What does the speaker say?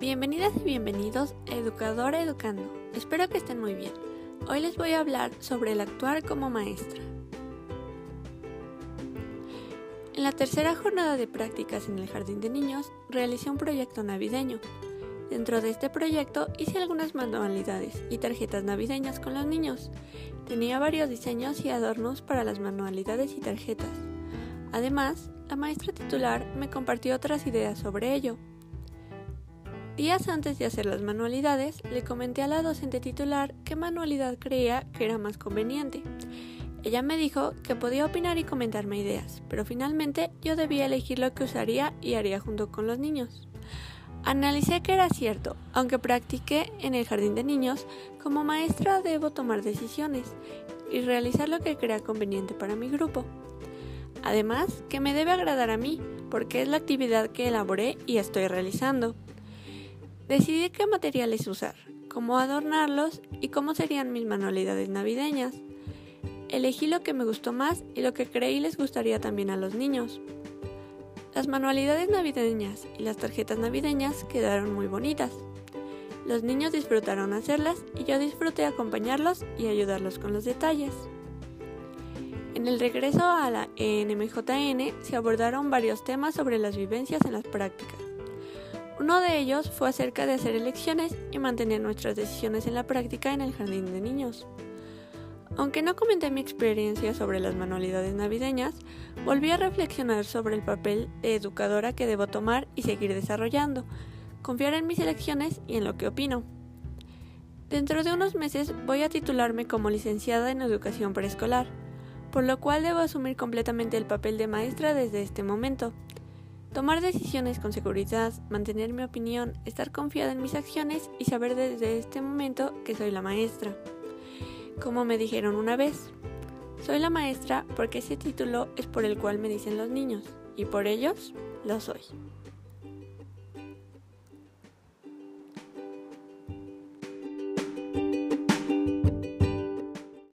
Bienvenidas y bienvenidos a Educadora Educando. Espero que estén muy bien. Hoy les voy a hablar sobre el actuar como maestra. En la tercera jornada de prácticas en el Jardín de Niños realicé un proyecto navideño. Dentro de este proyecto hice algunas manualidades y tarjetas navideñas con los niños. Tenía varios diseños y adornos para las manualidades y tarjetas. Además, la maestra titular me compartió otras ideas sobre ello. Días antes de hacer las manualidades, le comenté a la docente titular qué manualidad creía que era más conveniente. Ella me dijo que podía opinar y comentarme ideas, pero finalmente yo debía elegir lo que usaría y haría junto con los niños. Analicé que era cierto, aunque practiqué en el jardín de niños, como maestra debo tomar decisiones y realizar lo que crea conveniente para mi grupo. Además, que me debe agradar a mí, porque es la actividad que elaboré y estoy realizando. Decidí qué materiales usar, cómo adornarlos y cómo serían mis manualidades navideñas. Elegí lo que me gustó más y lo que creí les gustaría también a los niños. Las manualidades navideñas y las tarjetas navideñas quedaron muy bonitas. Los niños disfrutaron hacerlas y yo disfruté acompañarlos y ayudarlos con los detalles. En el regreso a la NMJN se abordaron varios temas sobre las vivencias en las prácticas. Uno de ellos fue acerca de hacer elecciones y mantener nuestras decisiones en la práctica en el jardín de niños. Aunque no comenté mi experiencia sobre las manualidades navideñas, volví a reflexionar sobre el papel de educadora que debo tomar y seguir desarrollando, confiar en mis elecciones y en lo que opino. Dentro de unos meses voy a titularme como licenciada en educación preescolar, por lo cual debo asumir completamente el papel de maestra desde este momento. Tomar decisiones con seguridad, mantener mi opinión, estar confiada en mis acciones y saber desde este momento que soy la maestra. Como me dijeron una vez, soy la maestra porque ese título es por el cual me dicen los niños y por ellos lo soy.